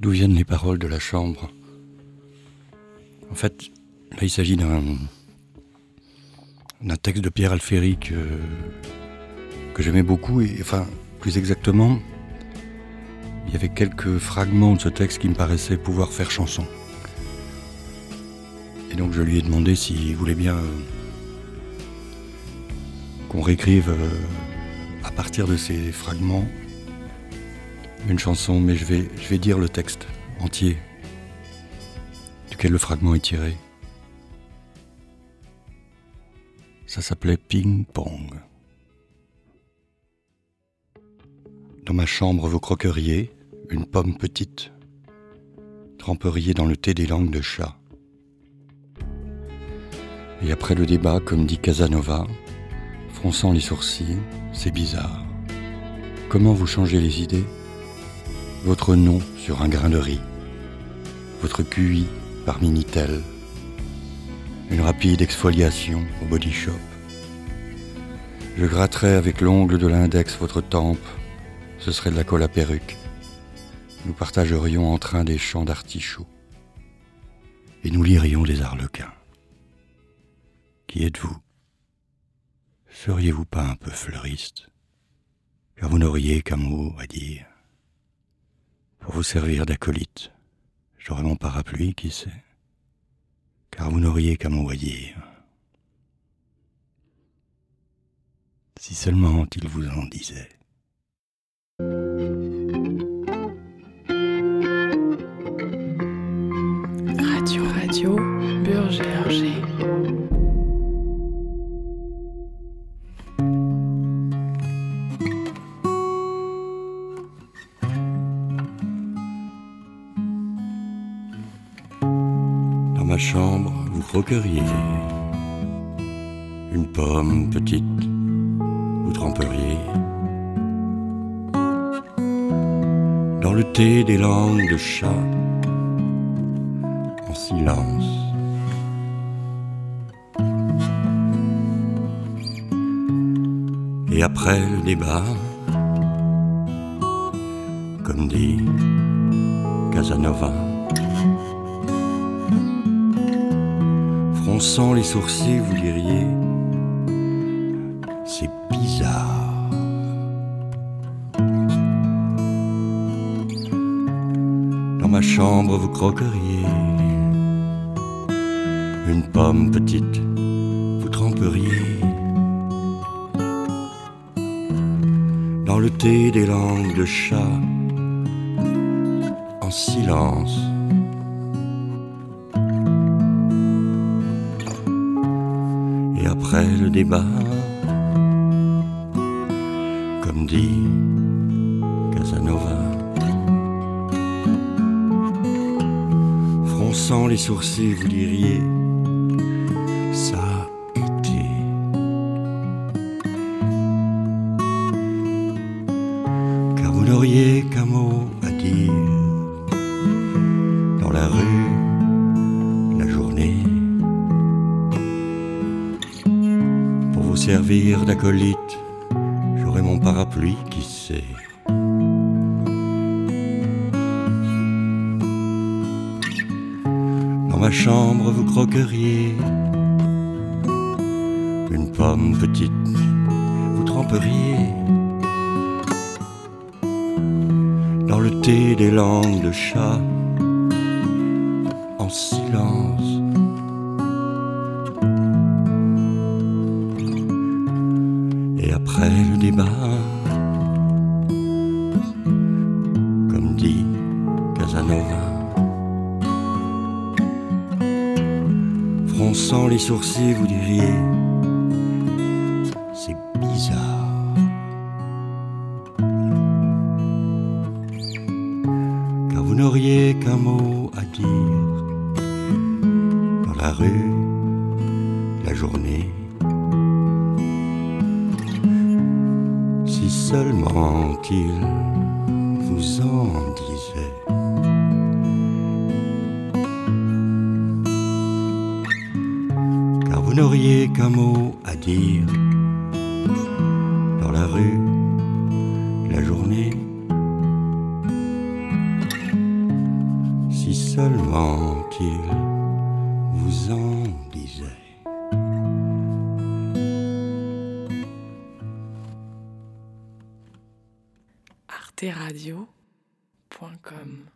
D'où viennent les paroles de la chambre? En fait, là il s'agit d'un texte de Pierre Alféry que, j'aimais beaucoup et enfin plus exactement il y avait quelques fragments de ce texte qui me paraissaient pouvoir faire chanson. Et donc je lui ai demandé s'il voulait bien qu'on réécrive euh, à partir de ces fragments une chanson, mais je vais, dire le texte entier duquel le fragment est tiré. Ça s'appelait Ping Pong. Dans ma chambre, vous croqueriez une pomme petite, tremperiez dans le thé des langues de chat. Et après le débat, comme dit Casanova, fronçant les sourcils, c'est bizarre. Comment vous changez les idées? Votre nom sur un grain de riz, votre QI par Minitel, une rapide exfoliation au body shop. Je gratterai avec l'ongle de l'index votre tempe, ce serait de la colle à perruque. Nous partagerions en train des champs d'artichauts et nous lirions des arlequins. Qui êtes-vous? Seriez-vous pas un peu fleuriste? Car vous n'auriez qu'un mot à dire. Servir d'acolyte, j'aurais mon parapluie, qui sait Car vous n'auriez qu'un mot à dire. Si seulement il vous en disait. Radio Radio Burger chambre, vous croqueriez. Une pomme petite, vous tremperiez. Dans le thé des langues de chat en silence. Et après le débat, comme dit Casanova, fronçant les sourcils, vous diriez C'est bizarre. Dans ma chambre, vous croqueriez une pomme petite, vous tremperiez dans le thé des langues de chat en silence. Après le débat, comme dit Casanova. Fronçant les sourcils, vous diriez, ça été. Car vous n'auriez qu'un mot servir d'acolyte, j'aurai mon parapluie, qui sait. Dans ma chambre, vous croqueriez une pomme petite, vous tremperiez dans le thé des langues de chat en silence. Après le débat. Comme dit Casanova. Fronçant les sourcils, vous diriez, c'est bizarre. Car vous n'auriez qu'un mot à dire dans la rue, la journée. Seulement qu'il vous en disait. Car vous n'auriez qu'un mot à dire dans la rue, la journée. seulement qu'il vous en arteradio.com